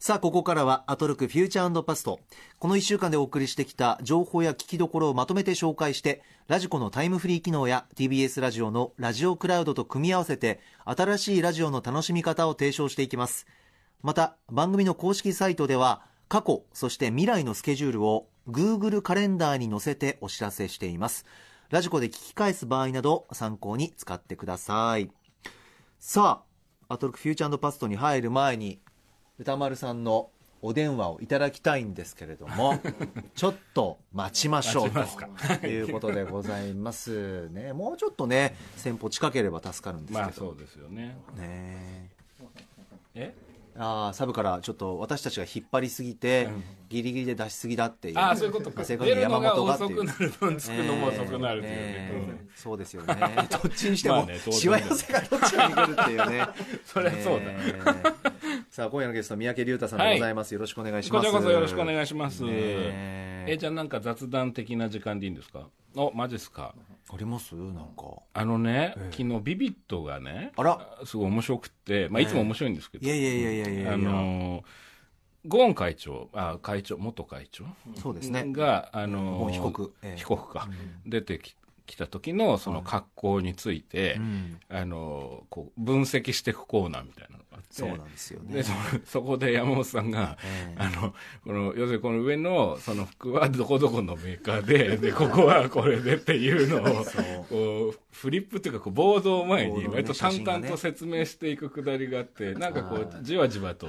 さあ、ここからはアトロクフューチャーパスト。この1週間でお送りしてきた情報や聞きどころをまとめて紹介して、ラジコのタイムフリー機能や TBS ラジオのラジオクラウドと組み合わせて、新しいラジオの楽しみ方を提唱していきます。また、番組の公式サイトでは、過去、そして未来のスケジュールを Google カレンダーに載せてお知らせしています。ラジコで聞き返す場合など参考に使ってください。さあ、アトロクフューチャーパストに入る前に、歌丸さんのお電話をいただきたいんですけれども、ちょっと待ちましょうと。いうことでございますね。もうちょっとね、先方近ければ助かるんですけど。まあそうですよね。ねえ？ああサブからちょっと私たちが引っ張りすぎて、うん。ギリギリで出しすぎだっていう。ああそういうことか。正確に山本がっていう。遅くなる分つくのも遅くなるというね。ええ。そうですよね。どっちにしてもまあねしわ寄せがどっちかに来るっていうね。そりゃそうだ。ええ。さあ今夜のゲスト三宅龍太さんでございます、よろしくお願いします。こちらこそよろしくお願いします。ねえ。えじゃあなんか雑談的な時間でいいんですか？おマジっすか？あります？なんか。あのね、ええ。昨日ビビットがねあら。すごい面白くって、まあ、いつも面白いんですけど、いやいやいやいやいやいや。あのーゴーン会長あ会長元会長そうですね。が、あの被告。ええ。被告か、出てき来た時のその格好について、うん。あのーこう分析していくコーナーみたいなのがあってそうなんですよね。でそそこで山本さんが、ええ。あのこの要するにこの上のその服は どこどこのメーカーででここはこれでっていうのを こうフリップっていうかこうボードを前に割と淡々と説明していくくだりがあってなんかこはうじわじわと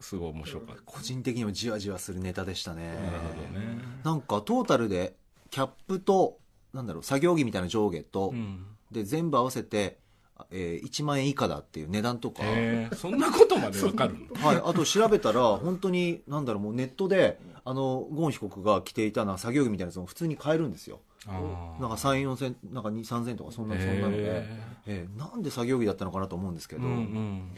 すごい面白かった。個人的にもじわじわするネタでしたね。なるほどね。なんかトータルでキャップとなんだろう作業着みたいな上下と、うん。で全部合わせて、えー1万円以下だっていう値段とか、そんなことまでわかるの？はい、あと調べたら本当になんだろうもうネットであのゴーン被告が着ていたのは作業着みたいなやつも普通に買えるんですよ。なんか3 4千なんか2 3千とかそんなそんなので、へえーなんで作業着だったのかなと思うんですけど、うんうん。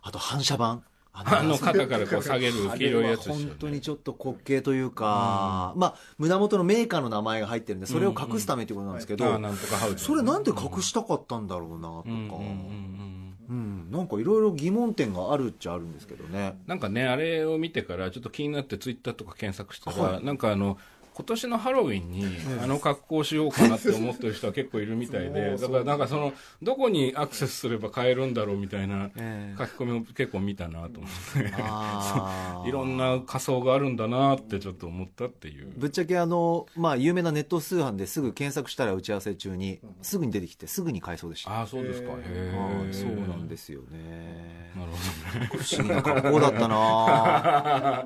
あと反射板あの肩からこう下げる黄色いやつですよね。本当にちょっと滑稽というか、まあ胸元のメーカーの名前が入ってるんでそれを隠すためということなんですけど、あーなんとかハウスそれなんで隠したかったんだろうなとか、うんうんうんうん。うんなんかいろいろ疑問点があるっちゃあるんですけどね。なんかねあれを見てからちょっと気になってツイッターとか検索したら、はい。なんかあの今年のハロウィンにあの格好しようかなって思ってる人は結構いるみたいでだからなんかそのどこにアクセスすれば買えるんだろうみたいなええ。書き込みを結構見たなと思って。いろんな仮想があるんだなってちょっと思ったっていう。ぶっちゃけあの、まあ、有名なネット通販ですぐ検索したら打ち合わせ中にすぐに出てきてすぐに買えそうでした。ああそうですか。へそうなんですよね。なるほどね。不思議な格好だったな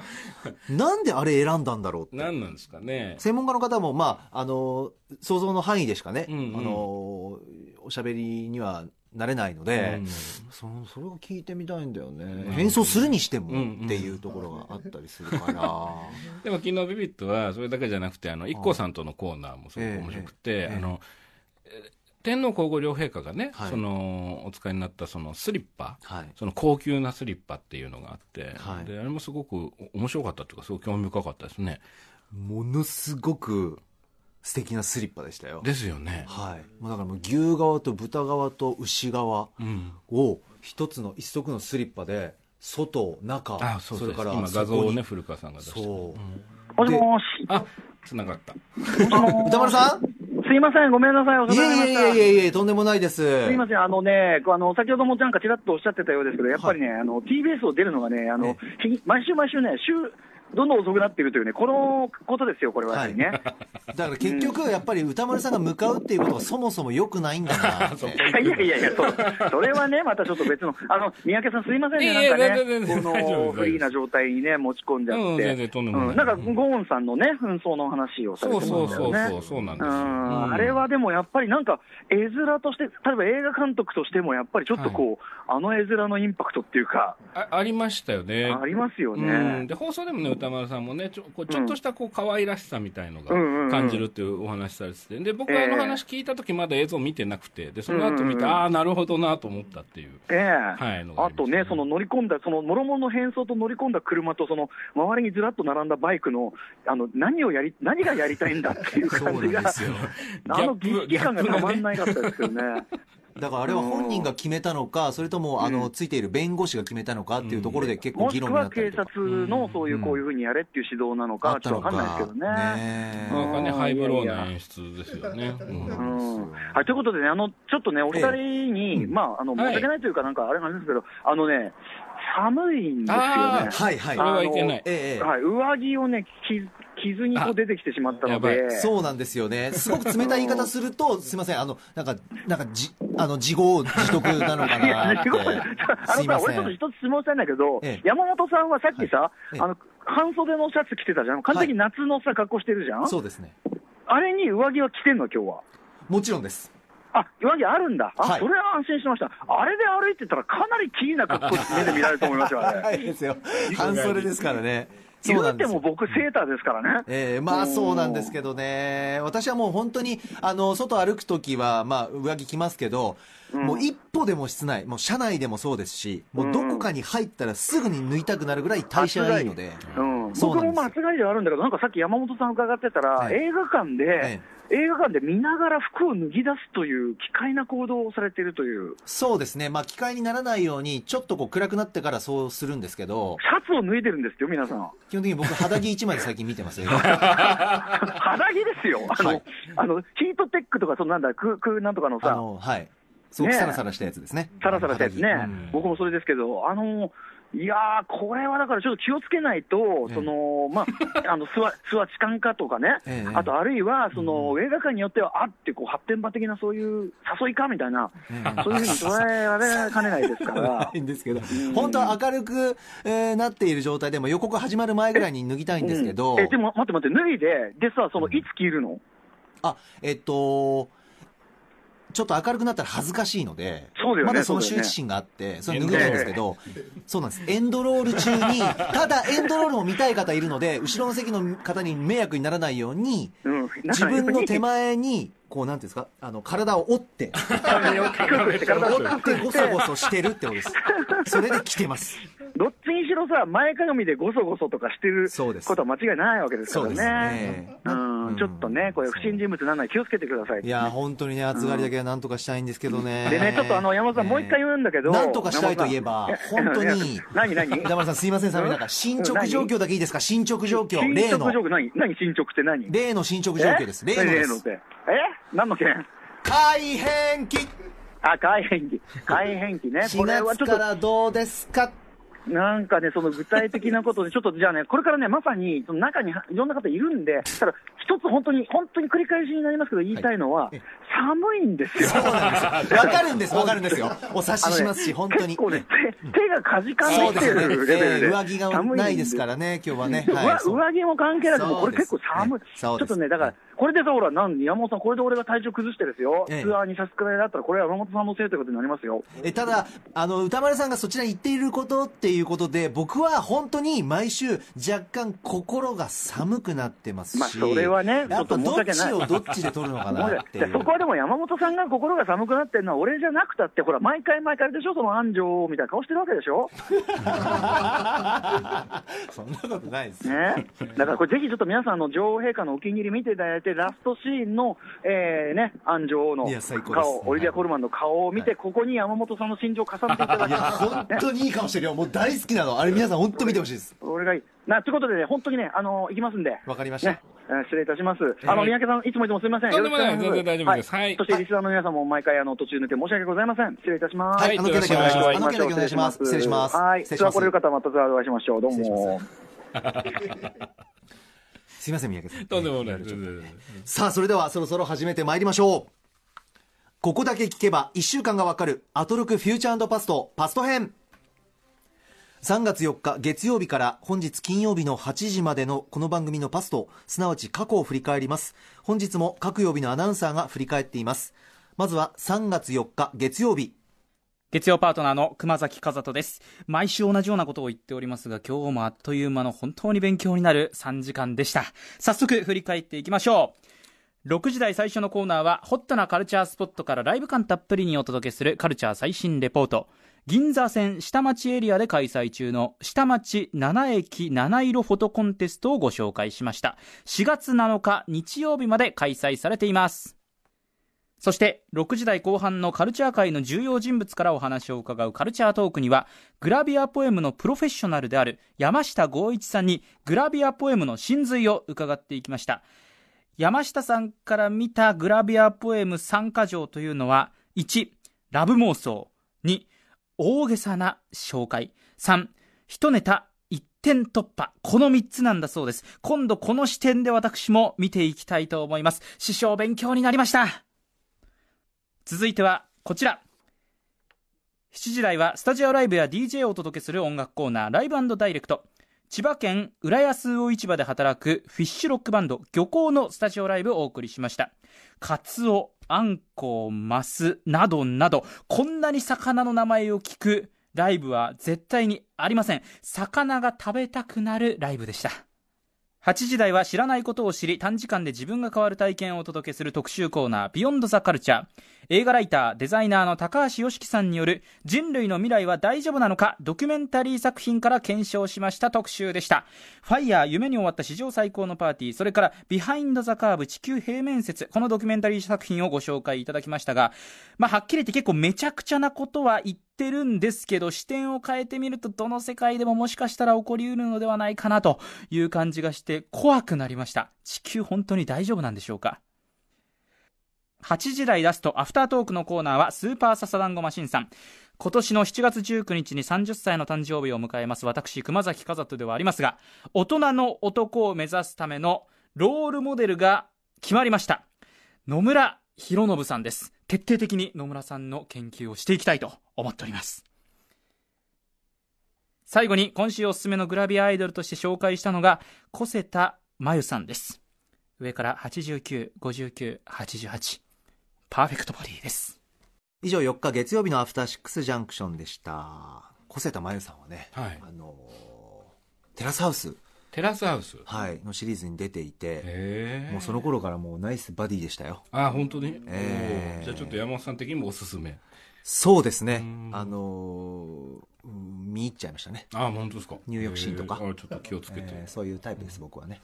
なんであれ選んだんだろうって。何なんですかね専門家の方も、まあ、あの想像の範囲でしかね、うんうん。あのおしゃべりにはなれないので、うん。そのそれを聞いてみたいんだよね、変装するにしてもうんうんっていうところがあったりするから、でも昨日ビビットはそれだけじゃなくてあの IKKO さんとのコーナーもすごく面白くて、ええあのえ天皇皇后両陛下がね、はい。そのお使いになったそのスリッパはい、その高級なスリッパっていうのがあって、はい。であれもすごく面白かったというかすごく興味深かったですねものすごく素敵なスリッパでしたよ。ですよね、はい、もうだからもう牛側と豚側と牛側うん、を一つの一足のスリッパで外中あそうそうれから今画像をね古川さんが出して。そう。もしもし。あつながった。歌丸さん？すいません、ごめんなさい、遅いくなりました。えいえいえいえいえとんでもないです。すいません、あのね、こうあの先ほどもなんかちらっとおっしゃってたようですけど、やっぱりね、あの TBS を出るのがね、あの日毎週毎週ね、週どんどん遅くなっているというね、このことですよ、これはやはりね。だから結局やっぱり歌丸さんが向かうっていうことがそもそも良くないんだないや いやいやいや、そそれはね、またちょっと別の、あの三宅さん、すいませんね、なんかね、このフリーな状態にね、持ち込んじゃって、うん全然とんでもない。うん。なんかゴーンさんのね、紛争の話をされそうてまそうそう。そうそうなんですよ、うん。うん。あれはでもやっぱりなんか、絵面として、例えば映画監督としても、やっぱりちょっとこう、あの絵面のインパクトっていうか、あありましたよね。ありますようん、ね。で放送でもね歌丸さんもねちょこうちょっとしたこう可愛らしさみたいのが感じるっていうお話されててで僕はあの話聞いた時まだ映像見てなくてでその後見て、ああなるほどなと思ったっていう。ええ。はいのがあとね、その乗り込んだ、その諸々の変装と乗り込んだ車と、その周りにずらっと並んだバイクの、あの何をやり、何がやりたいんだっていう感じが、そうなんですよ。あの儀式感がたまんないかったですよね。だからあれは本人が決めたのか、それとも、あの、ついている弁護士が決めたのかっていうところで結構もしくは議論になったり警とか。察のそういうこういうふうにやれっていう指導なのか、ちょっとわかんないですけどね。ねなんかね、うん。ハイブローな演出ですよね。はい、ということでね、あのちょっとね、お二人に、まあ、あのはい申し訳ないというか、なんかあれなんですけど、あのね、寒いんですよね。あはいはい。それはいけない。ええはい、上着をね、着着ずにこう出てきてしまったので、そうなんですよね。すごく冷たい言い方すると、すいません、あの、なんか、なんか、じ、あの、自業自得なのかなって。俺ちょっと一つ質問したいんだけど、ええ山本さんはさっきさ、はいええあの、半袖のシャツ着てたじゃん。完全に夏のさ、格好してるじゃん。そうですね。あれに上着は着てんの、今日は？もちろんです。あ、上着あるんだ。あ、はいそれは安心しました。あれで歩いてたらかなりキーな格好で目で見られると思いますよ、あれ。はいですよ。半袖ですからね。そ言うても僕、セーターですからね。ええまあそうなんですけどね。私はもう本当に、あの、外歩くときは、まあ上着着ますけど、うん。もう一歩でも室内、もう車内でもそうですし、もうどこかに入ったらすぐに脱いたくなるぐらい代謝がいいので。うん、そうなんです僕もまあ暑がりではあるんだけど、なんかさっき山本さん伺ってたら、はい。映画館で、え映画館で見ながら服を脱ぎ出すという奇怪な行動をされているという、そうですね。まあ機械にならないように、ちょっとこう暗くなってからそうするんですけど、シャツを脱いでるんですよ、皆さん。基本的に僕肌着一枚で最近見てますよ。肌着ですよ、あの、はいあのヒートテックとか、そのなんだ、ククなんとかのさ、あの、はい。すごくサラサラしたやつですね。サラサラしたやつね、うん僕もそれですけど、あのいやー、これはだからちょっと気をつけないと、ええ。そのまあ、あの諏訪痴漢かとかね、ええ。あとあるいはその、映画館によっては、あってこう発展場的なそういう誘いかみたいな、えそういうふうに捉えられかねないですから。な。いんですけど、本当は明るく、えーなっている状態でも予告始まる前ぐらいに脱ぎたいんですけど、うん。えでも待って待って、脱いで、でさ、そのいつ着るの、あ、えっと、ちょっと明るくなったら恥ずかしいので、ねまだその羞恥心があって、それ脱ぐないんですけど、そうなんです。エンドロール中に、ただエンドロールも見たい方いるので、後ろの席の方に迷惑にならないように、うん、自分の手前前に、こう、なんていうんですか、あの、体を折って、折って ゴソゴソしてるってことです。それで来てます。どっちにしろさ、前かがみでごそごそとかしてることは間違いないわけですからそうですねうんうんちょっとね、これ、不審人物にならない気をつけてください。いや、本当にね、暑がりだけはなんとかしたいんですけどね。でね、ちょっとあの、山本さん、もう一回言うんだけど、なんとかしたいといえば山本当に 何何歌丸さんすいません、さみなんか、進捗状況だけいいですか進捗状況。例の進捗状、況、何何進捗って何例の進捗状況です。え例のです。え何の件改変期あ、改変期。改変期ね。こ !4 れはちょっと、月からどうですかなんかね、その具体的なことで、ちょっとじゃあね、これからね、まさに、その中にいろんな方いるんで、ただ、一つ本当に、本当に繰り返しになりますけど、言いたいのは、え寒いんですよ。わかるんです、わかるんですよ。お察ししますし、本当に。結構ね、手手がかじかんできてですよね。るレベルで、えー上着がないですからね、今日はね。はい上上着も関係なく、もうこれ結構寒い、ちょっとね、だから、これでさ、ほら、なん山本さん、これで俺が体調崩してですよ、ええ。ツアーに差し支えだったら、これは山本さんのせいということになりますよ。えただ、あの、歌丸さんがそちらに行っていることっていうことで、僕は本当に毎週若干心が寒くなってますし、まあそれはねやっぱちょっと申しどっ訳ないちをどっちで取るのかな。そこはでも山本さんが心が寒くなってるのは、俺じゃなくたって、ほら、毎回毎回あれでしょ、その安城みたいな顔してるわけでしょ。そんなことないですよ。ね、だからこれ、ぜひちょっと皆さん、あの女王陛下のお気に入り見ていただいて、ラストシーンの、えーね、安城王の顔、オリビア・コルマンの顔を見て、ここに山本さんの心情を重ねていただきいや、ます。本当にいい顔してるよ。もう大好きなの。あれ皆さん本当見てほしいです。俺がいい。な、ということでね、本当にね、あの行きますんで。わかりましたね、えー失礼いたします。あの、はい三宅さん、いつもいつもすみません。全然大丈夫ですはいそして、リスナーの皆さんも毎回、あの、途中抜け申し訳ございません。失礼いたします。はい、あの件だけお願いします。あの件だけお願いします。失礼します。はい。失礼しますツアー来れる。方はまたお会いしましょう。どうも。すいません、三宅さん。とんでもない。さあ、それではそろそろ始めてまいりましょう。ここだけ聞けば1週間がわかるアトロクフューチャーパストパスト編。3月4日月曜日から本日金曜日の8時までのこの番組のパスト、すなわち過去を振り返ります。本日も各曜日のアナウンサーが振り返っています。まずは3月4日月曜日。月曜パートナーの熊崎和人です。毎週同じようなことを言っておりますが、今日もあっという間の本当に勉強になる3時間でした。早速振り返っていきましょう。6時台最初のコーナーは、ホットなカルチャースポットからライブ感たっぷりにお届けするカルチャー最新レポート。銀座線下町エリアで開催中の下町7駅7色フォトコンテストをご紹介しました。4月7日日曜日まで開催されています。そして6時台後半のカルチャー界の重要人物からお話を伺うカルチャートークにはグラビアポエムのプロフェッショナルである山下剛一さんにグラビアポエムの真髄を伺っていきました山下さんから見たグラビアポエム3か条というのは1ラブ妄想2大げさな紹介。3一ネタ一点突破。この3つなんだそうです。今度この視点で私も見ていきたいと思います。師匠勉強になりました。続いてはこちら。7時台はスタジオライブや DJ をお届けする音楽コーナーライブダイレクト。千葉県浦安魚市場で働くフィッシュロックバンド漁港のスタジオライブをお送りしました。カツオ、アンコウ、マスなどなどこんなに魚の名前を聞くライブは絶対にありません。魚が食べたくなるライブでした。8時台は知らないことを知り短時間で自分が変わる体験をお届けする特集コーナービヨンドザカルチャー映画ライターデザイナーの高橋良樹さんによる人類の未来は大丈夫なのかドキュメンタリー作品から検証しました特集でした。ファイヤー夢に終わった史上最高のパーティーそれからビハインドザカーブ地球平面説このドキュメンタリー作品をご紹介いただきましたがまあはっきり言って結構めちゃくちゃなことは言ってってるんですけど視点を変えてみるとどの世界でももしかしたら起こりうるのではないかなという感じがして怖くなりました。地球本当に大丈夫なんでしょうか？8時台ラストアフタートークのコーナーはスーパーササダンゴマシンさん。今年の7月19日に30歳の誕生日を迎えます。私熊崎和人ではありますが大人の男を目指すためのロールモデルが決まりました。野村博信さんです。徹底的に野村さんの研究をしていきたいと思っております。最後に今週おすすめのグラビアアイドルとして紹介したのが小瀬田真由さんです。上から89、59、88パーフェクトボディです。以上4日月曜日のアフターシックスジャンクションでした。小瀬田真由さんはね、はい。あのテラスハウス、テラスハウス？はい、のシリーズに出ていてもうその頃からもうナイスバディでしたよ。あ本当に、えー。じゃあちょっと山本さん的にもおすすめ。そうですね。うん。あのうん見入っちゃいましたね、あ本当ですか。入浴シーンとか。へー。あちょっと気をつけて、えーそういうタイプです僕はね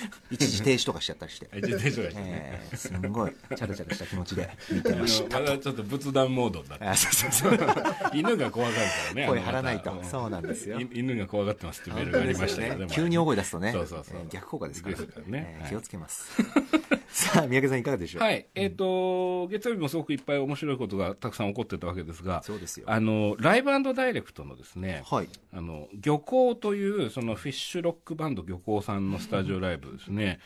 一時停止とかしちゃったりして、あ自転車がしてねえーすんごいチャラチャラした気持ちで見てあましのまだちょっと仏壇モードになって。たあそうそうそう。犬が怖がるからね声張らないと。そうなんですよ。い犬が怖がってますってメールがありましたね急に大声出すとね。そうそうそう。えー逆効果ですから。ね。気をつけます。さあ三宅さんいかがでしょう？はい、えっ、と、月曜日もすごくいっぱい面白いことがたくさん起こってたわけですが、そうですよ。あの、ライブダイレクトのですね、はい。あの、漁港という、そのフィッシュロックバンド漁港さんのスタジオライブですね。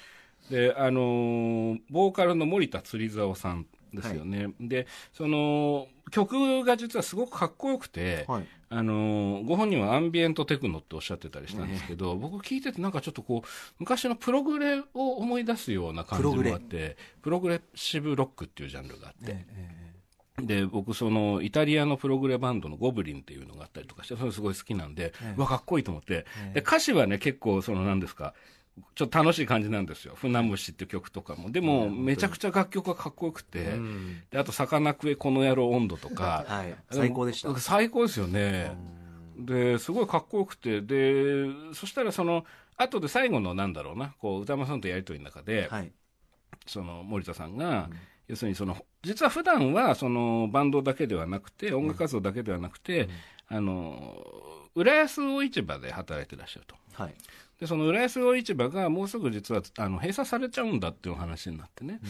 で、あの、ボーカルの森田釣沢さんですよね。で、その、曲が実はすごくかっこよくて、はい。あのご本人はアンビエントテクノっておっしゃってたりしたんですけど、僕聞いててなんかちょっとこう昔のプログレを思い出すような感じもあってプログレ。ッシブロックっていうジャンルがあって、で僕そのイタリアのプログレバンドのゴブリンっていうのがあったりとかしてそれすごい好きなんで、うわかっこいいと思って、で歌詞はね結構その何ですかちょっと楽しい感じなんですよ「船虫」っていう曲とかも。でもめちゃくちゃ楽曲がかっこよくて、であと「魚食えこの野郎温度」とか、はい。最高でした。最高ですよね。ですごいかっこよくて。でそしたらその後で最後のなんだろうな。こう歌間さんとやり取りの中で、はい。その森田さんが、要するにその実は普段はそのバンドだけではなくて音楽活動だけではなくて、あの浦安魚市場で働いてらっしゃると。はいでその浦安魚市場がもうすぐ実はあの閉鎖されちゃうんだっていう話になってね、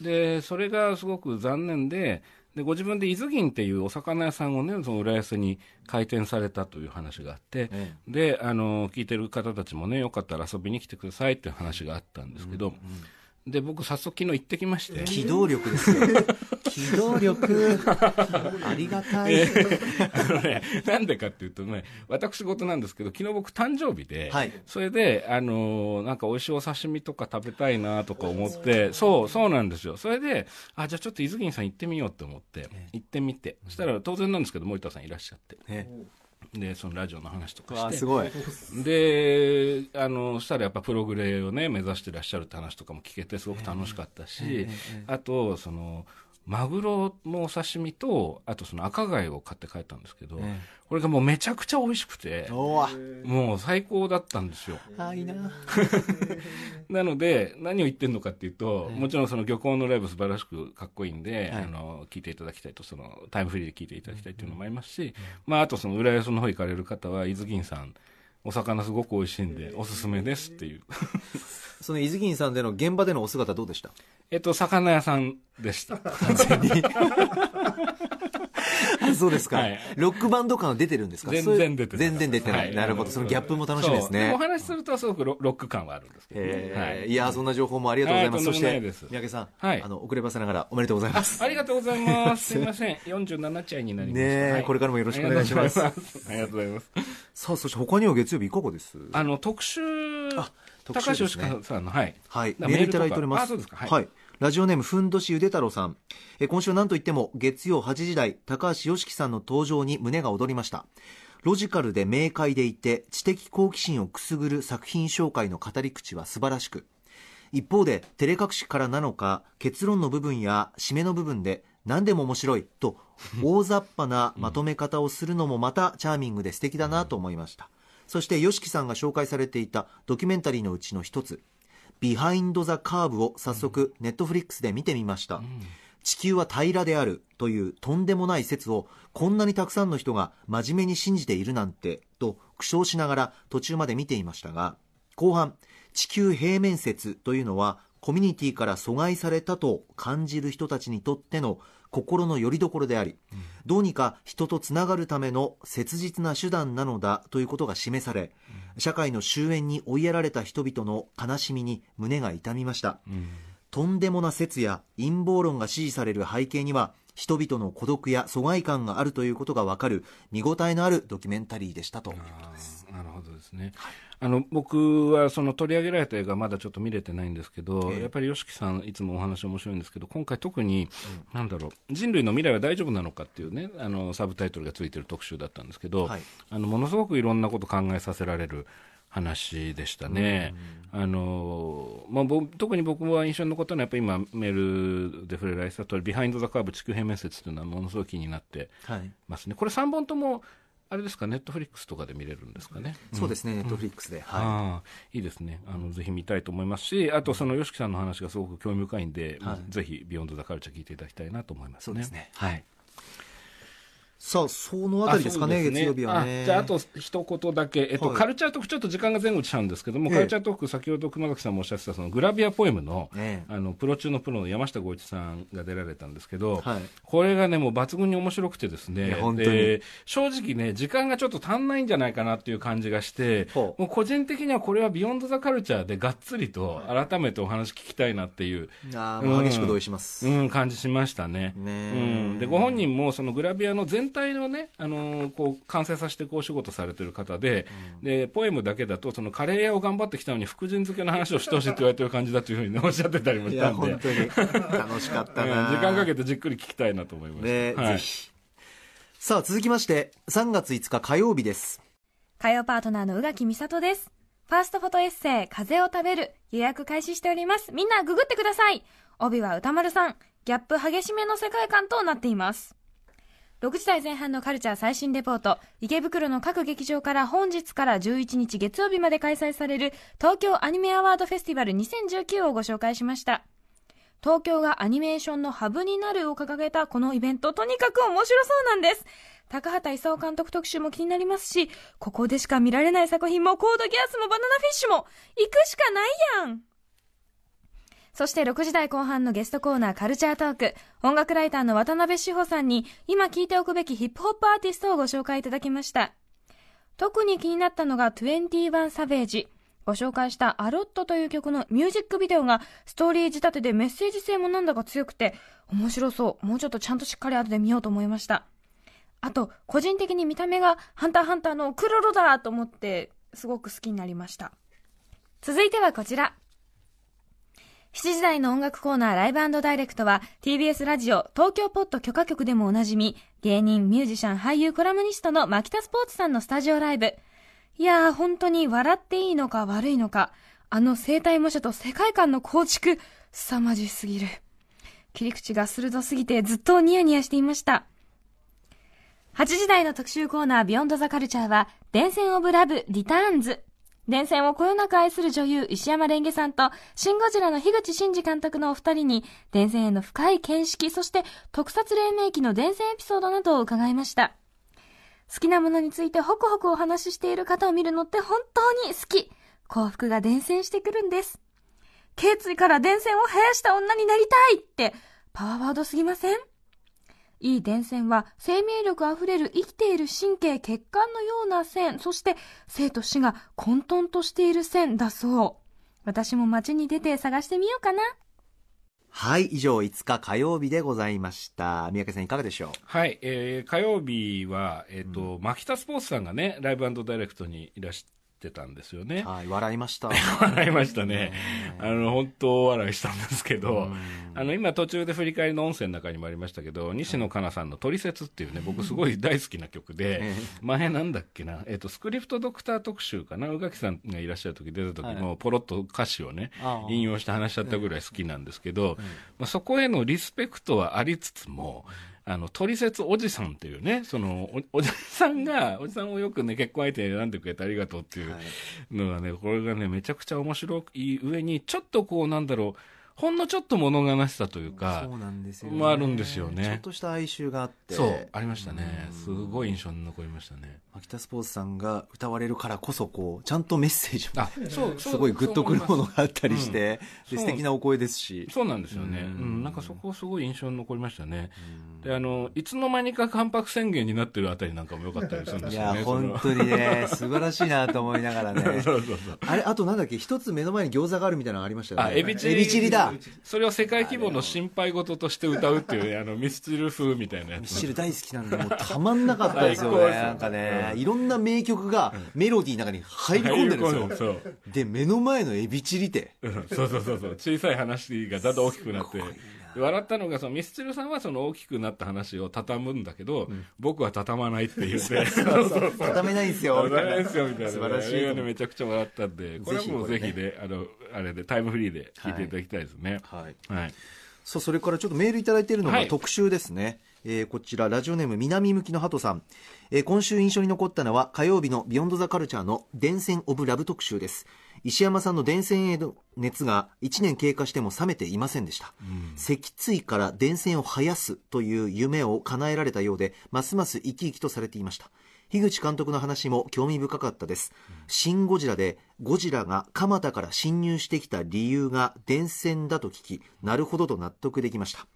でそれがすごく残念ででご自分で伊豆銀っていうお魚屋さんをねその浦安に開店されたという話があって、えであの聞いてる方たちもねよかったら遊びに来てくださいっていう話があったんですけど、で僕早速昨日行ってきまして、機動力ですよ。機動力。ありがたい、あのね、なんでかっていうとね、私事なんですけど、昨日僕誕生日で、はい。それで、あのーなんか美味しいお刺身とか食べたいなとか思って、そう、そうなんですよ。それで、あ、じゃあちょっと伊豆銀さん行ってみようと思って、行ってみて、そしたら当然なんですけど、森田さんいらっしゃって、ねで、そのラジオの話とかして、すごい。で、あの、そしたらやっぱプログレをね、目指してらっしゃるって話とかも聞けてすごく楽しかったし、あと、その、マグロのお刺身と、あとその赤貝を買って帰ったんですけど、えこれがもうめちゃくちゃ美味しくてもう最高だったんですよ。あいいな。なので、何を言ってるのかっていうと、ええ。もちろんその漁港のライブ素晴らしくかっこいいんで、はい。あの、聞いていただきたいと、その、タイムフリーで聞いていただきたいっていうのもありますし、まあ、あとその、浦安の方行かれる方は、伊豆銀さん、お魚すごく美味しいんで、おすすめですっていう。その伊豆銀さんでの現場でのお姿どうでした？えっと、魚屋さんでした。あそうですか、はい。ロックバンド感は出てるんですか？全然出てない。全然出てない、はい。なるほど。そのギャップも楽しみですね。お話しするとすごくロロック感はあるんですけどね、えー。い、やそんな情報もありがとうございます、はいそして三宅さん、はい。あの遅ればせながらおめでとうございます。ありがとうございます。すみません。47歳になりました。これからもよろしくお願いします。ありがとうございます。さあそして他には月曜日いかがです？あの、特集、高橋集ですね。義和さんの、はい。はい、だメールいただいております。あそうですか。はいラジオネーム、ふんどしゆで太郎さん。え今週は何といっても、月曜8時台、高橋良樹さんの登場に胸が躍りました。ロジカルで明快でいて、知的好奇心をくすぐる作品紹介の語り口は素晴らしく、一方で、照れ隠しからなのか、結論の部分や締めの部分で、何でも面白いと、大雑把なまとめ方をするのもまたチャーミングで素敵だなと思いました。そして、ヨシキさんが紹介されていたドキュメンタリーのうちの一つ、ビハインド・ザ・カーブを早速ネットフリックスで見てみました、地球は平らであるというとんでもない説をこんなにたくさんの人が真面目に信じているなんてと苦笑しながら途中まで見ていましたが後半地球平面説というのはコミュニティから阻害されたと感じる人たちにとっての心の拠り所であり、どうにか人とつながるための切実な手段なのだということが示され、社会の終焉に追いやられた人々の悲しみに胸が痛みました、とんでもな説や陰謀論が支持される背景には人々の孤独や疎外感があるということがわかる見応えのあるドキュメンタリーでしたとあーなるほどですね。あの僕はその取り上げられた映画まだちょっと見れてないんですけど、ええ。やっぱり YOSHIKI さんいつもお話面白いんですけど今回特に、なんだろう人類の未来は大丈夫なのかっていうねあのサブタイトルがついてる特集だったんですけど、はい。あのものすごくいろんなこと考えさせられる話でしたね。あのまあ、僕特に僕は印象に残ったのはやっぱり今メールで触れられてた通りビハインド・ザ・カーブ地球平面説というのはものすごい気になってはい、ますね。これ3本ともあれですか？ネットフリックスとかで見れるんですかね？そうですねネットフリックスで、はい。いいですね。あのぜひ見たいと思いますしあとその YOSHIKI さんの話がすごく興味深いんで、はい。ぜひ「ビヨンド・ザ・カルチャー」聞いていただきたいなと思いますね。そうですね。はいさあそのあたりですかねあそう月曜日はね。あじゃああと一言だけ、えっとはい。カルチャートークちょっと時間が前後しちゃうんですけども、ええカルチャートーク先ほど熊崎さんもおっしゃってたそのグラビアポエムの,、ねあのプロ中のプロの山下剛一さんが出られたんですけど、はい。これがねもう抜群に面白くてですいねで正直ね時間がちょっと足んないんじゃないかなっていう感じがしてもう個人的にはこれは「ビヨンド・ザ・カルチャー」でがっつりと改めてお話聞きたいなっていう、あ激しく同意します、うん、感じしましたね。ねうん、でご本人もそのグラビアの全体のね、あのーこう完成させてこうお仕事されてる方で,、でポエムだけだとそのカレー屋を頑張ってきたのに福神漬けの話をしてほしいって言われてる感じだというふうにね、おっしゃってたりもいしたんで、や本当に楽しかった うんな時間かけてじっくり聞きたいなと思いました。ね、はいぜひさあ続きまして3月5日火曜日です火曜パートナーの宇垣美里です。ファーストフォトエッセイ、風を食べる。予約開始しております。みんなググってください。帯は歌丸さん。ギャップ激しめの世界観となっています。6時台前半のカルチャー最新レポート。池袋の各劇場から本日から11日月曜日まで開催される東京アニメアワードフェスティバル2019をご紹介しました。東京がアニメーションのハブになるを掲げたこのイベント、とにかく面白そうなんです。高畑勲監督特集も気になりますし、ここでしか見られない作品もコードギアスもバナナフィッシュも行くしかないやんそして6時台後半のゲストコーナーカルチャートーク。音楽ライターの渡辺志保さんに今聴いておくべきヒップホップアーティストをご紹介いただきました。特に気になったのが21サベージ。ご紹介したアロットという曲のミュージックビデオがストーリー仕立てでメッセージ性もなんだか強くて面白そう。もうちょっとちゃんとしっかり後で見ようと思いました。あと、個人的に見た目がハンターハンターのクロロだと思ってすごく好きになりました。続いてはこちら。7時台の音楽コーナーライブダイレクトは TBS ラジオ東京ポット許可局でもおなじみ芸人、ミュージシャン、俳優、コラムニストの牧田スポーツさんのスタジオライブ。いやー本当に笑っていいのか悪いのかあの生体模写と世界観の構築凄まじすぎる。切り口が鋭すぎてずっとニヤニヤしていました。8時台の特集コーナービヨンドザカルチャーは、伝線オブラブリターンズ。伝線をこよなく愛する女優石山レンゲさんと、シン・ゴジラの樋口真嗣監督のお二人に、伝線への深い見識、そして特撮黎明期の伝線エピソードなどを伺いました。好きなものについてホクホクお話ししている方を見るのって本当に好き。幸福が伝染してくるんです。頸椎から伝染を生やした女になりたいって、パワーワードすぎません？いい電線は生命力あふれる生きている神経血管のような線、そして生と死が混沌としている線だそう。私も街に出て探してみようかな。はい、以上5日火曜日でございました。三宅さんいかがでしょう？はい、えー、火曜日は、えっ、ー、と、うん、マキタスポーツさんがね、ライブダイレクトにいらしてたんですよね。はい、笑いました。笑いましたね。あの、本当笑いしたんですけど、あの、今途中で振り返りの音声の中にもありましたけど、西野カナさんのトリセツっていうね、僕すごい大好きな曲で、前なんだっけな、えっ、と、スクリプトドクター特集かな、宇垣さんがいらっしゃる時出た時も、ポロッと歌詞をね、引用して話しちゃったぐらい好きなんですけど、まあ、そこへのリスペクトはありつつも、あの、トリセツおじさんっていうね、そのお、おじさんが、おじさんをよくね、結婚相手に選んでくれてありがとうっていうのがね、これがね、めちゃくちゃ面白い上に、ちょっとこう、なんだろう、ほんのちょっと物悲しさというか、そうなんですよね。もあるんですよね。ちょっとした哀愁があって。そう、ありましたね。すごい印象に残りましたね。秋田スポーツさんが歌われるからこそ、こう、ちゃんとメッセージも、あ、そう、すごいグッとくるものがあったりして、で素敵なお声ですし。そうなんですよね。うん、なんかそこすごい印象に残りましたね。で、あの、いつの間にか関白宣言になってるあたりなんかも良かったりするんですよね。いや、本当にね、素晴らしいなと思いながらね。そうそうそう。あれ、あとなんだっけ、一つ目の前に餃子があるみたいなのがありましたよね。あ、エビチリ。エビチリだ。それを世界規模の心配事として歌うっていう、あの、ミスチル風みたいなやつ。ミスチル大好きなんで、もうたまんなかったですよね。なんかね、いろんな名曲がメロディーの中に入り込んでるんですよ。で、目の前のエビチリって。そうそうそうそう。小さい話がだんだん大きくなって。笑ったのがそのミスチルさんはその大きくなった話を畳むんだけど、うん、僕は畳まないって言って。畳めないんですよ畳めないんですよみたいな。素晴らしい、ね、めちゃくちゃ笑ったんでこれはもうぜひね、ね、あのあれでタイムフリーで聞いていただきたいですね。はい、はい。さあそれからちょっとメールいただいているのが特集ですね、はい、えー、こちらラジオネーム南向きの鳩さん、えー、今週印象に残ったのは火曜日のビヨンドザカルチャーの伝染オブラブ特集です石山さんの伝染への熱が1年経過しても冷めていませんでした、うん、脊椎から伝染を生やすという夢を叶えられたようでますます生き生きとされていました。樋口監督の話も興味深かったです、うん、シン・ゴジラでゴジラが蒲田から侵入してきた理由が電線だと聞きなるほどと納得できました。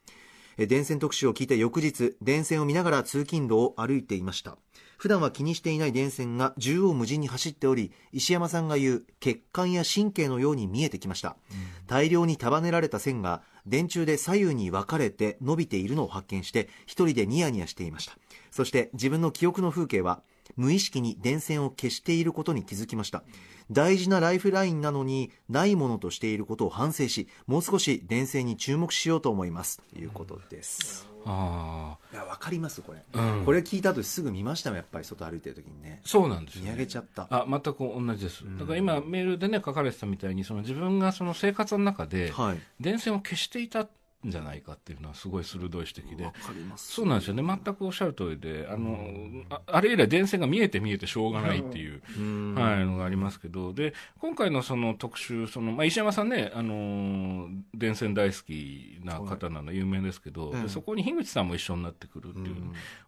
電線特集を聞いて翌日電線を見ながら通勤路を歩いていました普段は気にしていない電線が縦横無尽に走っており石山さんが言う血管や神経のように見えてきました、うん、大量に束ねられた線が電柱で左右に分かれて伸びているのを発見して一人でニヤニヤしていました。そして自分の記憶の風景は無意識に電線を消していることに気づきました。大事なライフラインなのにないものとしていることを反省しもう少し電線に注目しようと思います。ということです、ああいや分かりますこれ、うん、これ聞いた後すぐ見ましたもやっぱり外歩いてる時にね。そうなんですよ、ね、見上げちゃった。あ全く同じです、だから今メールでね書かれてたみたいにその自分がその生活の中で電線を消していたじゃないかっていうのはすごい鋭い指摘で、そうなんですよね、全くおっしゃる通りで、あのああれ以来、電線が見えて見えてしょうがないっていう、はい、のがありますけど、で今回のその特集、そのまあ、石山さんね、あの電線大好きな方なの有名ですけど、でそこに樋口さんも一緒になってくるっていう、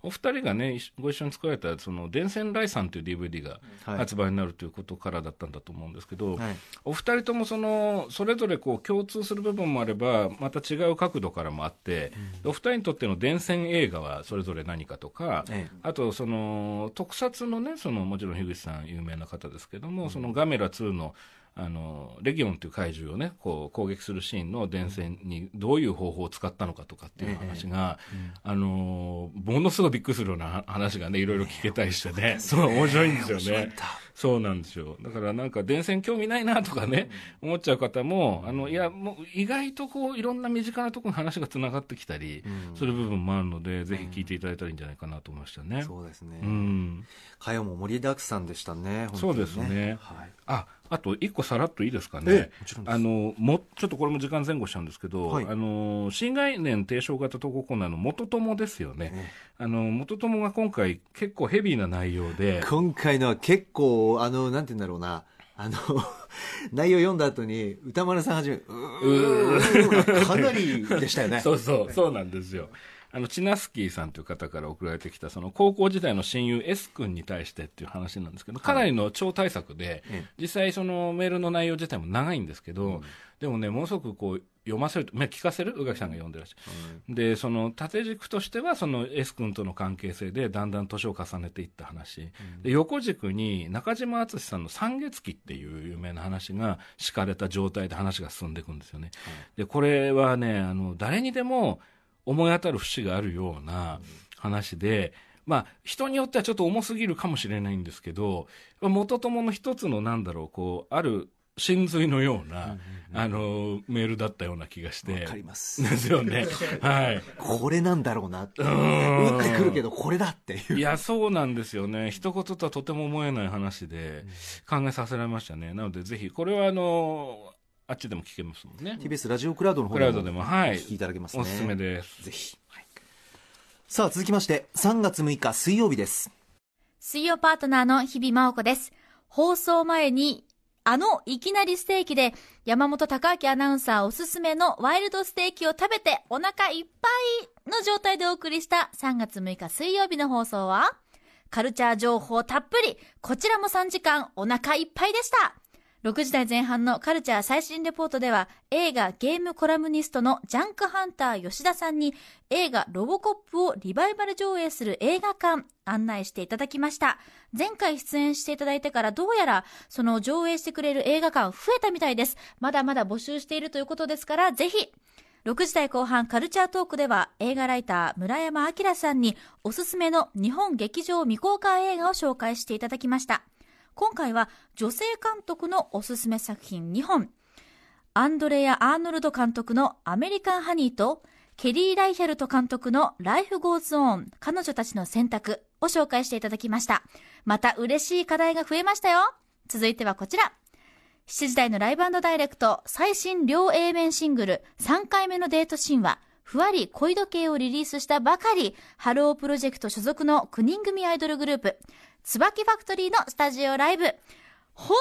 お二人がね、ご一緒に作られたその電線来さんという DVD が発売になるということからだったんだと思うんですけど、はい、お二人ともそのそれぞれこう共通する部分もあれば、また違う角度からもあって、うん、お二人にとっての伝染映画はそれぞれ何かとか、ええ、あとその特撮のねそのもちろん樋口さん有名な方ですけども、うん、そのガメラ2のあのレギオンという怪獣をねこう攻撃するシーンの電線にどういう方法を使ったのかとかっていう話が、あのものすごいびっくりするような話がねいろいろ聞けたりしてね、そう面白いんですよね。そうなんですよ。だからなんか電線興味ないなとかね、思っちゃう方も、あの、いや、もう意外とこう、いろんな身近なところに話が繋がってきたり、する部分もあるので、ぜひ聞いていただいたらいいんじゃないかなと思いましたね。そうですね。うん。会話も盛りだくさんでしたね、ねそうですね。はい。あ、あと一個さらっといいですかええねあのもちょっとこれも時間前後しちゃうんですけど、はい。あの新概念提唱型投稿コーナーの元友ですよね、あの元友が今回結構ヘビーな内容で。今回のは結構、あの、なんて言うんだろうな。あの、内容読んだ後に、歌丸さんはじめ、うー かなりでしたよね。そうそう、そうなんですよ。あの、チナスキーさんという方から送られてきた、その高校時代の親友 S 君に対してっていう話なんですけど、かなりの超大作で、え実際そのメールの内容自体も長いんですけど、でもね、ものすごくこう、読ませると、まあ聞かせる？宇垣さんが読んでらっしゃる。で、その縦軸としては、その S 君との関係性でだんだん年を重ねていった話。で、横軸に中島敦さんの三月期っていう有名な話が敷かれた状態で話が進んでいくんですよね。で、これはね、あの、誰にでも思い当たる節があるような話で、まあ、人によってはちょっと重すぎるかもしれないんですけど、元友の一つのなんだろう、こう、ある真髄のような、あの、メールだったような気がして。わかります。ですよね。はい。これなんだろうなって。ん打ってくるけど、これだっていう。いや、そうなんですよね。一言とはとても思えない話で、考えさせられましたね。なので、ぜひ、これはあの、あっちでも聞けますもんね。TBS ラジオクラウドの方クラウドでも、はい。お聞きいただけますね。おすすめです。ぜひ。さあ、続きまして、3月6日水曜日です。水曜パートナーの日々真央子です。放送前に、あのいきなりステーキで山本隆明アナウンサーおすすめのワイルドステーキを食べてお腹いっぱいの状態でお送りした3月6日水曜日の放送はカルチャー情報たっぷり、こちらも3時間お腹いっぱいでした。6時台前半のカルチャー最新レポートでは映画ゲームコラムニストのジャンクハンター吉田さんに映画ロボコップをリバイバル上映する映画館案内していただきました。前回出演していただいてからどうやらその上映してくれる映画館増えたみたいです。まだまだ募集しているということですからぜひ6時台後半カルチャートークでは映画ライター村山明さんにおすすめの日本劇場未公開映画を紹介していただきました。今回は女性監督のおすすめ作品2本。アンドレア・アーノルド監督のアメリカン・ハニーと、ケリー・ライヒャルト監督のライフ・ゴーズ・オン、彼女たちの選択を紹介していただきました。また嬉しい課題が増えましたよ。続いてはこちら。7時台のライブダイレクト最新両 A 面シングル3回目のデート神話ふわり恋時計をリリースしたばかりハロープロジェクト所属の9人組アイドルグループつばきファクトリーのスタジオライブ。本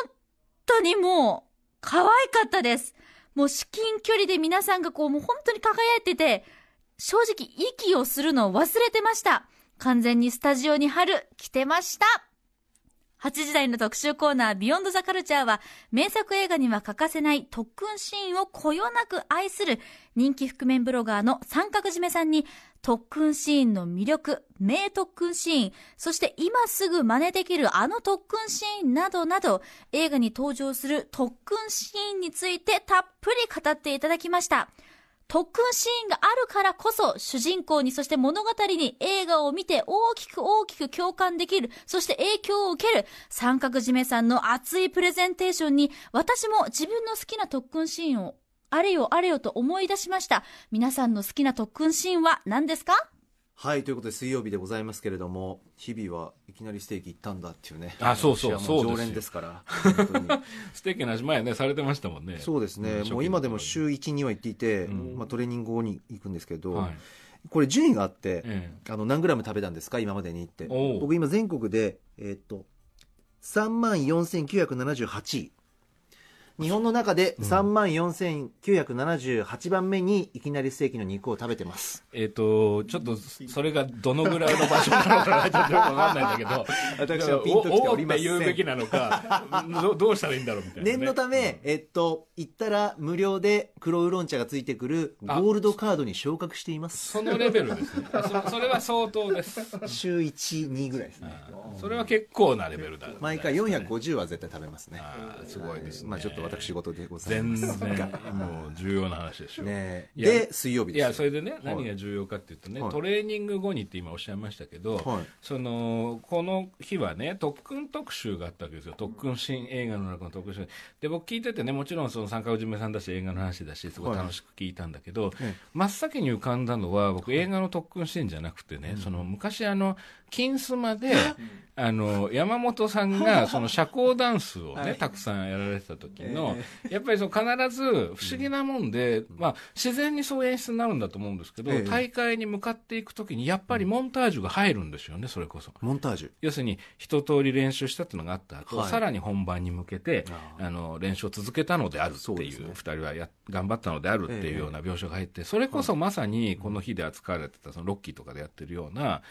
当にもう可愛かったです。もう至近距離で皆さんがこうもう本当に輝いてて正直息をするのを忘れてました。完全にスタジオに春来てました。8時台の特集コーナービヨンドザカルチャーは名作映画には欠かせない特訓シーンをこよなく愛する人気覆面ブロガーの三角締めさんに特訓シーンの魅力、名特訓シーン、そして今すぐ真似できるあの特訓シーンなどなど映画に登場する特訓シーンについてたっぷり語っていただきました。特訓シーンがあるからこそ主人公にそして物語に映画を見て大きく大きく共感できるそして影響を受ける三角締めさんの熱いプレゼンテーションに私も自分の好きな特訓シーンをあれよあれよと思い出しました。皆さんの好きな特訓シーンは何ですか？はい、ということで水曜日でございますけれども、日々はいきなりステーキ行ったんだっていうね。あそうそうそう常連ですから。ステーキの味前ね、されてましたもんね。そうですね、んもう今でも週1、2は行っていて、うん。まあ、トレーニング後に行くんですけど、はい。これ順位があって、えあの何グラム食べたんですか？今までにって。僕今全国でえーっと3万4978位日本の中で3万4978番目にいきなりステーキの肉を食べてますえっ、と、ちょっと、それがどのぐらいの場所なのかな、ちょっとよくわかんないんだけど、私はピンときておりませんおおって言うべきなのか、どどうしたらいいんだろうみたいな、ね。念のため、えっと行ったら無料で黒ウーロン茶がついてくるゴールドカードに昇格していますそのレベルですね。そそれは相当です。週12ぐらいですねそれは結構なレベルだ、毎回450は絶対食べますねすごいですね。まあちょっと私事でござい全ます。然もう重要な話ですよ、ねいやで水曜日ですよ。いやそれでね、何が重要かっていうとね、はい。トレーニング後にって今おっしゃいましたけど、はい。そのこの日はね特訓特集があったわけですよ。特訓新映画の中の特訓集。で僕聞いててねもちろんその三角締めさんだし映画の話だしすごい楽しく聞いたんだけど、ええ。真っ先に浮かんだのは僕映画の特訓シーンじゃなくてね、その昔あの金スマで、あの山本さんが その社交ダンスをね、たくさんやられてた時の、やっぱりその必ず不思議なもんで、まあ自然にそういう演出になるんだと思うんですけど、ええ。大会に向かっていく時にやっぱりモンタージュが入るんですよねそれこそ。モンタージュ。要するに一通り練習したっていうのがあった後、はい。さらに本番に向けてああ。の練習を続けたのであるっていうそうですね。二人はや頑張ったのであるっていうような描写が入ってそれこそまさにこの日で扱われてたそのロッキーとかでやってるような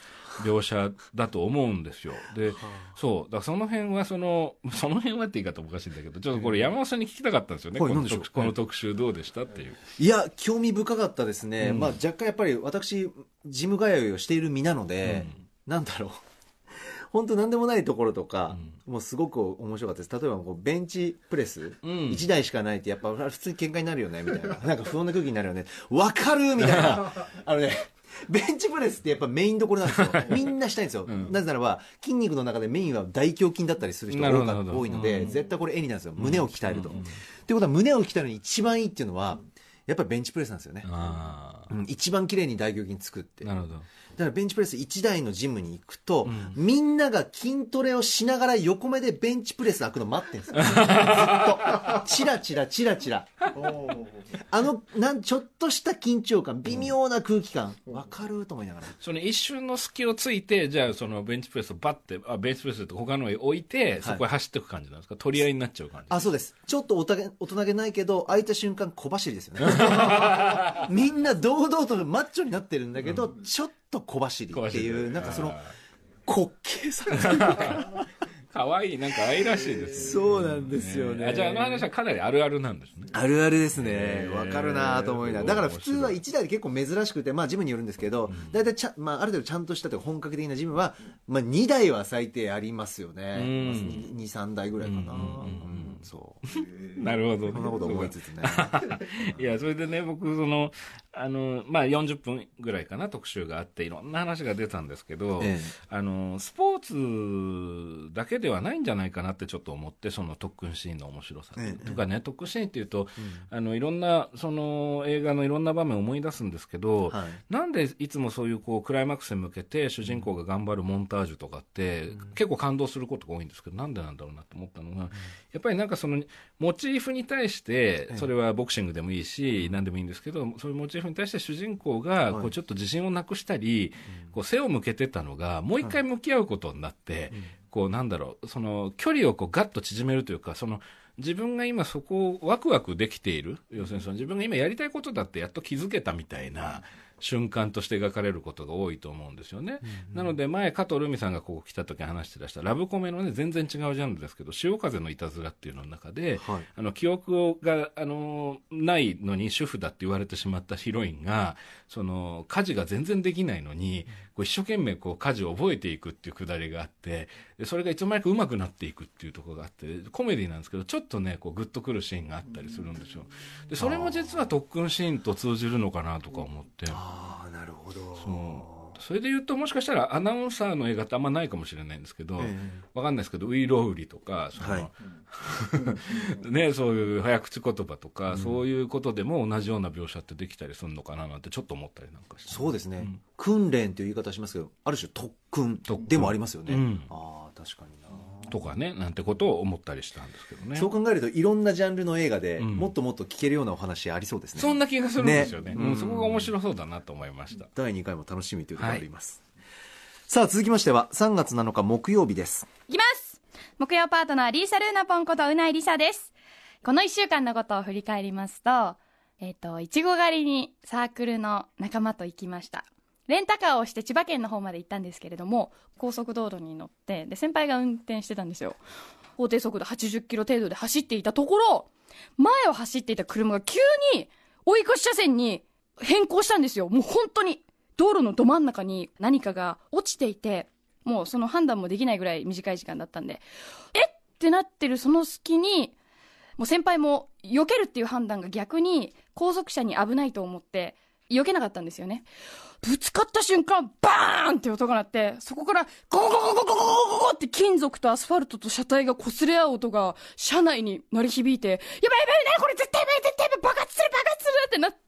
描写だと思うんですよ。でそう。だその辺はその その辺はって言い方おかしいんだけどちょっとこれ山本さんに聞きたかったんですよね、このこの特集どうでしたっていう。いや興味深かったですね、うん。まあ若干やっぱり私ジム通いをしている身なので、なんだろう。本当なんでもないところとか、もうすごく面白かったです。例えばこうベンチプレス、うん。1台しかないってやっぱ普通に喧嘩になるよねみたいな。なんか不穏な空気になるよね。わかるみたいな。あのねベンチプレスってやっぱメインどころなんですよ。みんなしたいんですよ、ん。なぜならば筋肉の中でメインは大胸筋だったりする人が多いので、うん絶対これ絵になるんですよ。胸を鍛えると、ってことは胸を鍛えるのに一番いいっていうのはやっぱりベンチプレスなんですよね、あうん。一番綺麗に大胸筋作って。なるほどからベンチプレス1台のジムに行くと、ん。みんなが筋トレをしながら横目でベンチプレス開くの待ってるんですよ。ずっと。チラチラチラチラ。あのなんちょっとした緊張感微妙な空気感。わかる？と思いながら。その一瞬の隙をついてじゃあそのベンチプレスをバッてあベンチプレスって他の上に置いてそこへ走っていく感じなんですか、取り合いになっちゃう感じあそうです。ちょっとおたげ大人げないけど開いた瞬間小走りですよね。みんな堂々とマッチョになってるんだけど、ちょっと小走りっていうなんかその滑稽さかわいいなんか愛らしいですね。そうなんですよね。あじゃああの話はかなりあるあるなんですね。あるあるですね。わかるなと思いながら。だから普通は1台で結構珍しくてまあジムによるんですけど大体ちゃ、まあ、ある程度ちゃんとしたというか本格的なジムは、まあ、2台は最低ありますよね、うん。23台ぐらいかな、うんうんうんうんそう。なるほど。そんなこと思いつつね。いやそれでね僕そのあのまあ40分ぐらいかな特集があっていろんな話が出たんですけど、ええ。あのスポーツだけではないんじゃないかなってちょっと思ってその特訓シーンの面白さええ。とかね特訓シーンっていうと、あのいろんなその映画のいろんな場面を思い出すんですけど、はい。なんでいつもそういうこうクライマックスに向けて主人公が頑張るモンタージュとかって、結構感動することが多いんですけどなんでなんだろうなと思ったのが、やっぱりなんかそのモチーフに対してそれはボクシングでもいいし、何でもいいんですけどそういうモチーフに対して主人公がこうちょっと自信をなくしたり、こう背を向けてたのがもう一回向き合うことになって、こうなんだろうその距離をこうガッと縮めるというかその自分が今そこをワクワクできている。要するにその自分が今やりたいことだってやっと気づけたみたいな瞬間として描かれることが多いと思うんですよね。なので前加藤留美さんがここ来た時に話してらしたラブコメのね全然違うジャンルですけど潮風のいたずらっていうのの中で、はい。あの記憶があのないのに主婦だって言われてしまったヒロインがその家事が全然できないのにこう一生懸命こう家事を覚えていくっていうくだりがあってでそれがいつの間にか上手くなっていくっていうところがあってコメディなんですけどちょっとねこうグッとくるシーンがあったりするんですよ。でそれも実は特訓シーンと通じるのかなとか思って。ああなるほど。そうそれで言うともしかしたらアナウンサーの映画ってあんまないかもしれないんですけど、えわかんないですけどウイロウリとかその、はい。ね、そういう早口言葉とか、そういうことでも同じような描写ってできたりするのかななん。てちょっと思ったりなんかしてそうですね、ん訓練という言い方しますけどある種特訓特訓でもありますよね、うん。ああ確かにな。とかねなんてことを思ったりしたんですけどね。そう考えるといろんなジャンルの映画で、うん。もっともっと聞けるようなお話ありそうですね。そんな気がするんですよね。ね。うん。そこが面白そうだなと思いました。第2回も楽しみというところがあります、さあ続きましては3月7日木曜日です。いきます。木曜パートナー、リーサルーナポンことうないりさです。この一週間のことを振り返りますと、えっ、と、いちご狩りにサークルの仲間と行きました。レンタカーをして千葉県の方まで行ったんですけれども、高速道路に乗って、で、先輩が運転してたんですよ。法定速度80キロ程度で走っていたところ、前を走っていた車が急に追い越し車線に変更したんですよ。もう本当に。道路のど真ん中に何かが落ちていて、もうその判断もできないぐらい短い時間だったんで、えっ？てなってるその隙に、もう先輩も避けるっていう判断が逆に後続車に危ないと思って避けなかったんですよね。ぶつかった瞬間、バーンって音が鳴って、そこからゴゴゴゴゴゴゴゴゴって金属とアスファルトと車体が擦れ合う音が車内に鳴り響いて、やばいやばいねこれ絶対やばい絶対やばい爆発する爆発するってなって、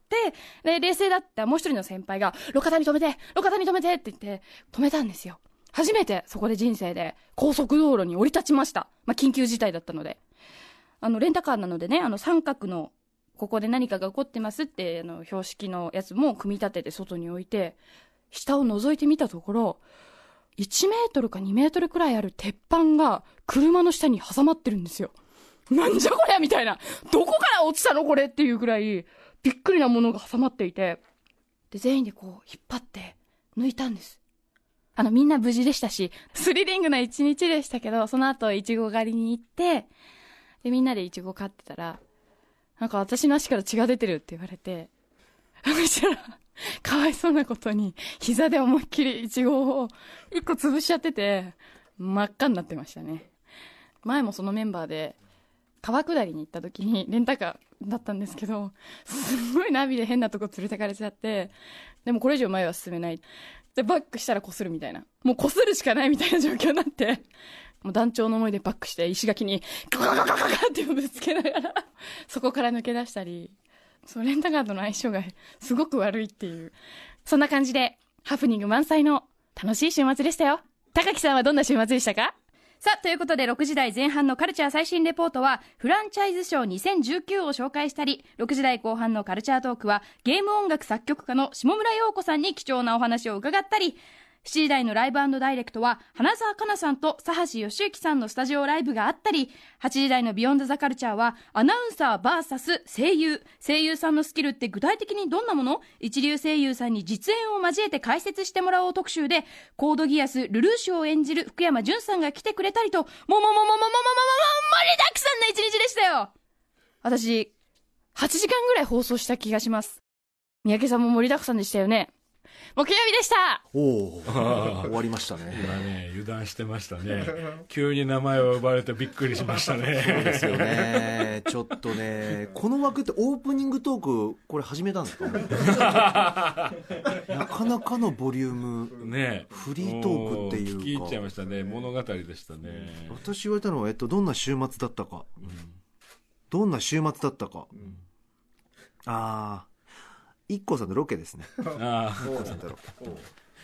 で、冷静だったもう一人の先輩が、路肩に止めて路肩に止めてって言って、止めたんですよ。初めてそこで人生で高速道路に降り立ちました。まあ、緊急事態だったので。あの、レンタカーなのでね、あの、三角の、ここで何かが起こってますって、あの、標識のやつも組み立てて外に置いて、下を覗いてみたところ、1メートルか2メートルくらいある鉄板が車の下に挟まってるんですよ。なんじゃこりゃみたいな。どこから落ちたのこれっていうくらい、びっくりなものが挟まっていて、で、全員でこう、引っ張って、抜いたんです。あの、みんな無事でしたし、スリリングな一日でしたけど、その後、いちご狩りに行って、で、みんなでイチゴ飼ってたら、なんか私の足から血が出てるって言われて、そしたら、かわいそうなことに、膝で思いっきりイチゴを一個潰しちゃってて、真っ赤になってましたね。前もそのメンバーで、川下りに行った時に、レンタカーだったんですけど、すごいナビで変なとこ連れてかれちゃって、でもこれ以上前は進めない。で、バックしたら擦るみたいな。もう擦るしかないみたいな状況になって、もう団長の思いでバックして石垣にガガガガガガってぶつけながら、そこから抜け出したり、そう、レンタカーとの相性がすごく悪いっていう。そんな感じで、ハプニング満載の楽しい週末でしたよ。高木さんはどんな週末でしたかさあ、ということで6時台前半のカルチャー最新レポートは、フランチャイズショー2019を紹介したり、6時台後半のカルチャートークは、ゲーム音楽作曲家の下村陽子さんに貴重なお話を伺ったり、7時台のライブダイレクトは、花澤香菜さんと佐橋義之さんのスタジオライブがあったり、8時台のビヨンドザカルチャーは、アナウンサー VS 声優。声優さんのスキルって具体的にどんなもの？一流声優さんに実演を交えて解説してもらおう特集で、コードギアス、ルルーシュを演じる福山潤さんが来てくれたりと、ももももももももももも盛りだくさんな一日でしたよ私、8時間ぐらい放送した気がします。三宅さんも盛りだくさんでしたよね。木曜日でした。おお 終わりましたね。今ね油断してましたね。急に名前を呼ばれてびっくりしましたね。そうですよね。ちょっとねこの枠ってオープニングトークこれ始めたんですか？なかなかのボリューム。ね。フリートークっていうか。も聞き入っちゃいましたね。物語でしたね。私言われたのは、えっと、どんな週末だったか、どんな週末だったか、ああ IKKO さんのロケですね。あ IKKO さんとロ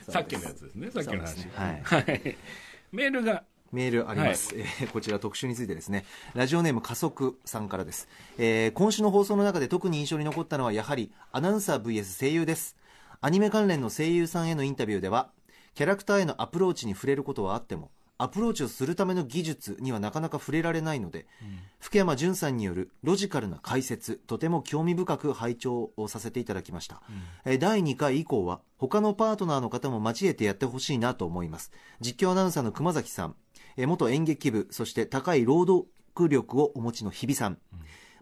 あさっきのやつですね。さっきの話、ねはい。はい。メールが。メールあります、えーこちら特集についてですね。ラジオネーム加速さんからです、えー今週の放送の中で特に印象に残ったのはやはりアナウンサー VS 声優です。アニメ関連の声優さんへのインタビューではキャラクターへのアプローチに触れることはあってもアプローチをするための技術にはなかなか触れられないので、福山潤さんによるロジカルな解説とても興味深く拝聴をさせていただきました、えー第2回以降は他のパートナーの方も交えてやってほしいなと思います。実況アナウンサーの熊崎さんえー元演劇部そして高い労働力をお持ちの日比さん、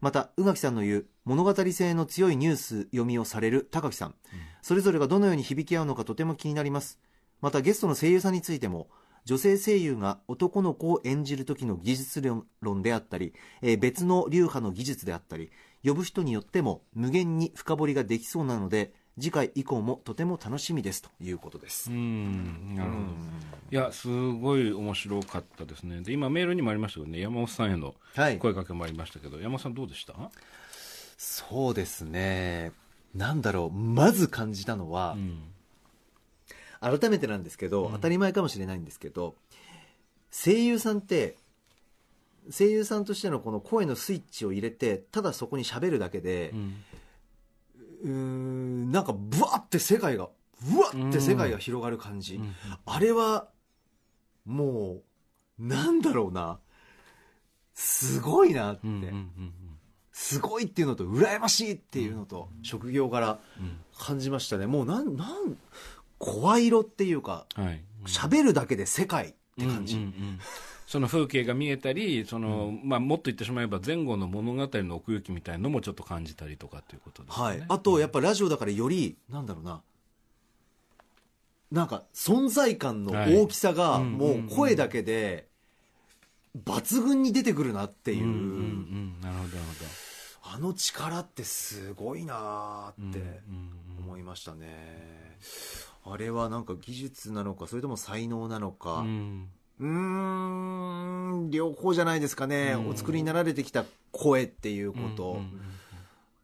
また宇垣さんの言う物語性の強いニュース読みをされる高木さん、それぞれがどのように響き合うのかとても気になります。またゲストの声優さんについても女性声優が男の子を演じる時の技術論であったり、えー別の流派の技術であったり呼ぶ人によっても無限に深掘りができそうなので次回以降もとても楽しみですということです、うんなるほど。いやすごい面白かったですね。で今メールにもありましたけどね。山本さんへのはい。声かけもありましたけど、山本さんどうでした？そうですね。なんだろう。まず感じたのは、うん改めてなんですけど、当たり前かもしれないんですけど声優さんって声優さんとしてのこの声のスイッチを入れてただそこに喋るだけでうん。うーんなんかブワって世界がブワって世界が広がる感じ、うん。あれはもうなんだろうな。すごいなって、すごいっていうのと羨ましいっていうのと、職業柄うん。感じましたね。もうなんなん声色っていうかはい。喋るだけで世界って感じ、うんうんうんその風景が見えたりその、まあ、もっと言ってしまえば前後の物語の奥行きみたいのもちょっと感じたりとかっていうことですね、はい、あとやっぱラジオだからよりなんだろうな。なんか存在感の大きさがはいもう声だけで抜群に出てくるなっていう、うんうんうん。なるほどなるあの力ってすごいなーってほどうんうん思いましたね、あれはなんか技術なのかそれとも才能なのか。うん。うーん両方じゃないですかね、うん。お作りになられてきた声っていうこと、うんうん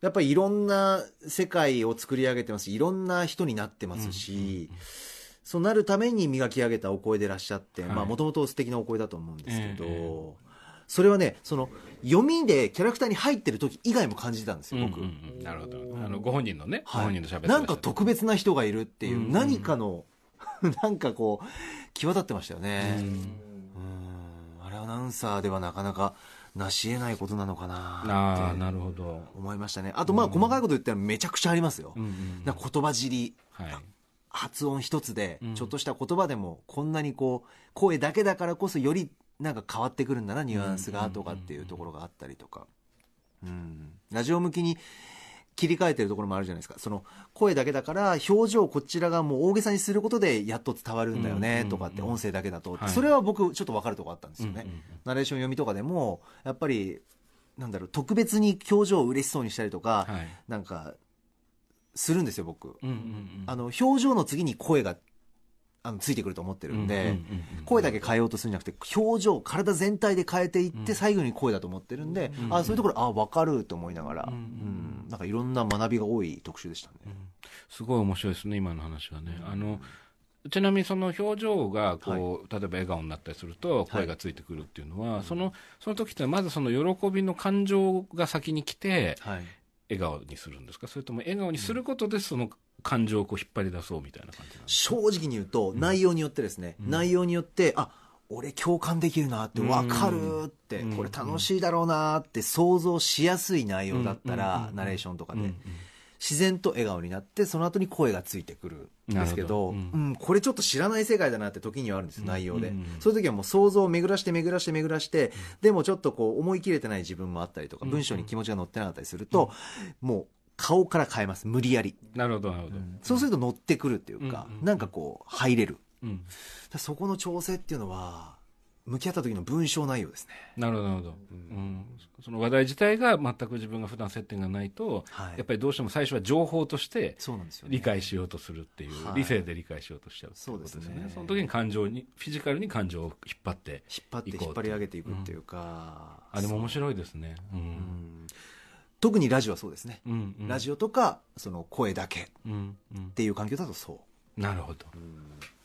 やっぱりいろんな世界を作り上げてますしいろんな人になってますし、そうなるために磨き上げたお声でいらっしゃってはい。もともと素敵なお声だと思うんですけど、え。それはねその読みでキャラクターに入ってる時以外も感じたんですよ僕、うんうんうん。なるほど。あのご本人のね、ごはい。本人の喋ってなんか特別な人がいるっていう、うん何かの なんかこう際立ってましたよね、うん。うん。あれアナウンサーではなかなか成し得ないことなのかなあなるほど、思いましたね。あとまあ細かいこと言ったらめちゃくちゃありますよ、うんうん言葉尻。はい。発音一つでうん。ちょっとした言葉でもこんなにこう声だけだからこそよりなんか変わってくるんだなニュアンスがとかっていうところがあったりとか、うん、ラジオ向きに切り替えてるところもあるじゃないですか。その声だけだから表情をこちらがもう大げさにすることでやっと伝わるんだよねとかって音声だけだと、はい。それは僕ちょっと分かるところあったんですよね、ナレーション読みとかでもやっぱりなんだろう特別に表情を嬉しそうにしたりとか、はい。なんかするんですよ僕、あの表情の次に声があのついてくると思ってるんで、声だけ変えようとするんじゃなくて表情体全体で変えていって最後に声だと思ってるんで、うんあそういうところあ分かると思いながら、うんうんなんかいろんな学びが多い特集でしたね、すごい面白いですね、今の話はね。あのちなみにその表情がこう、例えば笑顔になったりすると声がついてくるっていうのは、そのその時ってまずその喜びの感情が先に来てはい、笑顔にするんですか？それとも笑顔にすることでその感情をこう引っ張り出そうみたいな感じな正直に言うと内容によってですね、内容によってあ俺共感できるなって分かるって、うん。これ楽しいだろうなって想像しやすい内容だったら、うん。ナレーションとかで、うん。うん自然と笑顔になってその後に声がついてくるんですけどうん。これちょっと知らない世界だなって時にはあるんですよ内容で、うん。そういう時はもう想像を巡らして巡らして巡らしてでもちょっとこう思い切れてない自分もあったりとかうん。文章に気持ちが乗ってなかったりするともう顔から変えます。無理やり。なるほどなるほど、そうすると乗ってくるっていうかうんうん。なんかこう入れる。うん。だそこの調整っていうのは向き合った時の文章内容ですね。なるほどなるほど、うん。その話題自体が全く自分が普段接点がないと、はい。やっぱりどうしても最初は情報として理解しようとするっていう、はい。理性で理解しようとしちゃうっていうことですよね。そうですね。その時に感情にフィジカルに感情を引っ張って引っ張って引っ張り上げていくっていうか、あでも面白いですね。うん。うん特にラジオはそうですね、うんうん。ラジオとかその声だけっうんうん。ていう環境だとそう。なるほど。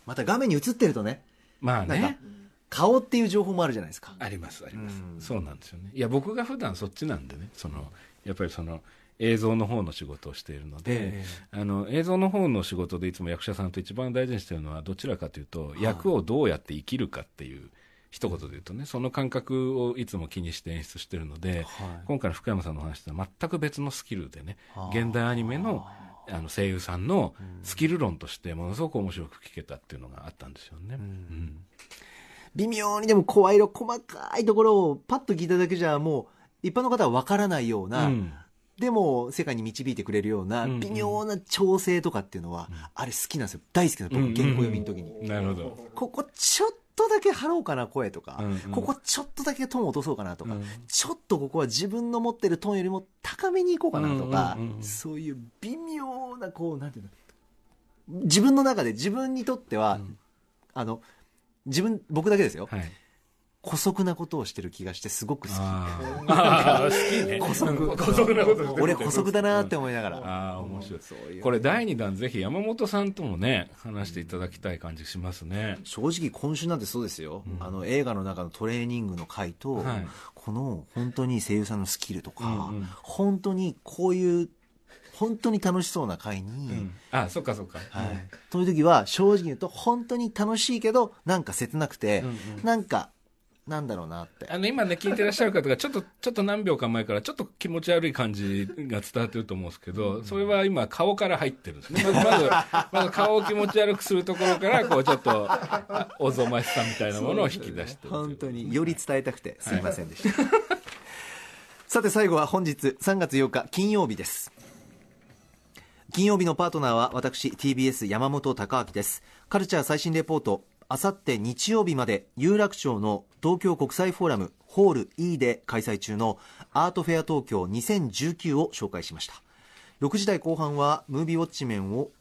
また画面に映ってるとねまあなんかね顔っていう情報もあるじゃないですか。ありますあります。うん。そうなんですよね。いや僕が普段そっちなんでねそのやっぱりその映像の方の仕事をしているので、えあの映像の方の仕事でいつも役者さんと一番大事にしてるのはどちらかというと、役をどうやって生きるかっていう一言で言うとねその感覚をいつも気にして演出してるので、はい。今回の福山さんの話とは全く別のスキルでねはあ現代アニメのあの声優さんのスキル論としてものすごく面白く聞けたっていうのがあったんですよね。うん。微妙にでも声色細かいところをパッと聞いただけじゃもう一般の方は分からないような、うん。でも世界に導いてくれるようなうんうん。微妙な調整とかっていうのは、あれ好きなんですよ。大好きなの僕原稿読みの時に、なるほど。ここちょっとだけ張ろうかな声とか、うんうん。ここちょっとだけトーン落とそうかなとか、うん。ちょっとここは自分の持ってるトーンよりも高めにいこうかなとか、うんうんうん。そういう微妙なこうなんていうの自分の中で自分にとっては、あの自分僕だけですよ、はい。姑息なことをしてる気がしてすごく好き。好きね。姑息姑息なこと俺姑息だなって思いながら、ああ、面白い。これ第2弾ぜひ山本さんともね、話していただきたい感じしますね。正直今週なんてそうですよ、あの映画の中のトレーニングの回と、はい。この本当に声優さんのスキルとか、うんうん。本当にこういう本当に楽しそうな回に、うん。あ、そっかそっか。はい、そういう時は正直言うと本当に楽しいけどなんか切なくて、うんうん。なんかなんだろうなって。あの、今ね、聞いてらっしゃる方が、ちょっと、ちょっと何秒か前から、ちょっと気持ち悪い感じが伝わってると思うんですけど、それは今、顔から入ってるんですね。まず、まず、顔を気持ち悪くするところから、こう、ちょっと、あおぞましさみたいなものを引き出してるという。本当により伝えたくてすいませんでした、さて最後は本日3月8日金曜日です。金曜日のパートナーは私 TBS 山本貴明です。カルチャー最新レポートあさって日曜日まで有楽町の東京国際フォーラムホール E で開催中のアートフェア東京2019を紹介しました。6時台後半はムービーウォッチメンを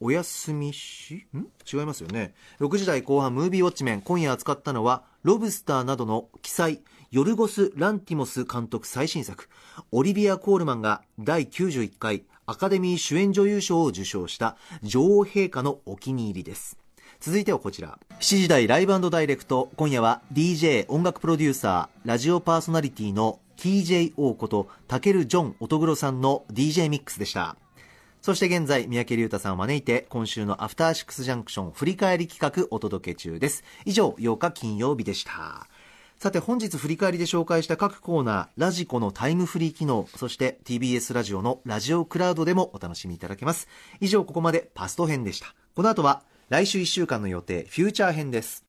お休みしん？違いますよね。6時台後半ムービーウォッチメン今夜扱ったのはロブスターなどの記載ヨルゴス・ランティモス監督最新作。オリビア・コールマンが第91回アカデミー主演女優賞を受賞した女王陛下のお気に入りです。続いてはこちら7時台ライブダイレクト今夜は DJ 音楽プロデューサーラジオパーソナリティの TJO ことタケル・ジョン・乙黒さんの DJ ミックスでしたそして現在、三宅隆太さんを招いて、今週のアフターシックスジャンクション振り返り企画お届け中です。以上、8日金曜日でした。さて、本日振り返りで紹介した各コーナー、ラジコのタイムフリー機能、そして TBS ラジオのラジオクラウドでもお楽しみいただけます。以上、ここまでパスト編でした。この後は、来週1週間の予定、フューチャー編です。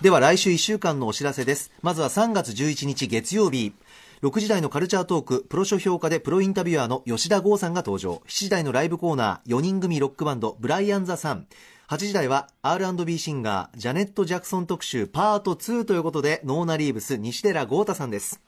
では来週1週間のお知らせです。まずは3月11日月曜日。6時台のカルチャートーク、プロ書評価でプロインタビュアーの吉田剛さんが登場。7時台のライブコーナー、4人組ロックバンド、ブライアン・ザ・サン。8時台は R&B シンガー、ジャネット・ジャクソン特集パート2ということで、ノーナリーブス、西寺豪太さんです。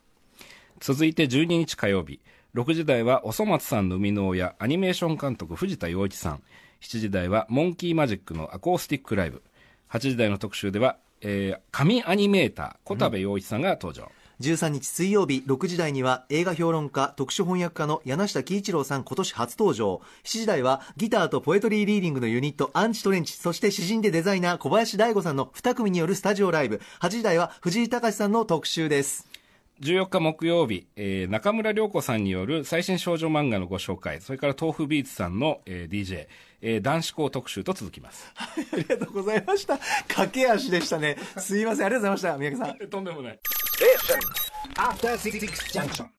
続いて12日火曜日6時台はおそ松さんの生みの親アニメーション監督藤田洋一さん。7時台はモンキーマジックのアコースティックライブ。8時台の特集では、えー紙アニメーター小田部洋一さんが登場、13日水曜日6時台には映画評論家特殊翻訳家の柳下喜一郎さん今年初登場。7時台はギターとポエトリーリーディングのユニットアンチトレンチそして詩人でデザイナー小林大吾さんの2組によるスタジオライブ。8時台は藤井隆さんの特集です。14日木曜日、えー中村涼子さんによる最新少女漫画のご紹介それから豆腐ビーツさんの、えー DJ、えー男子校特集と続きます。ありがとうございました。駆け足でしたね。すいません。ありがとうございました。三宅さん。とんでもない。Junction.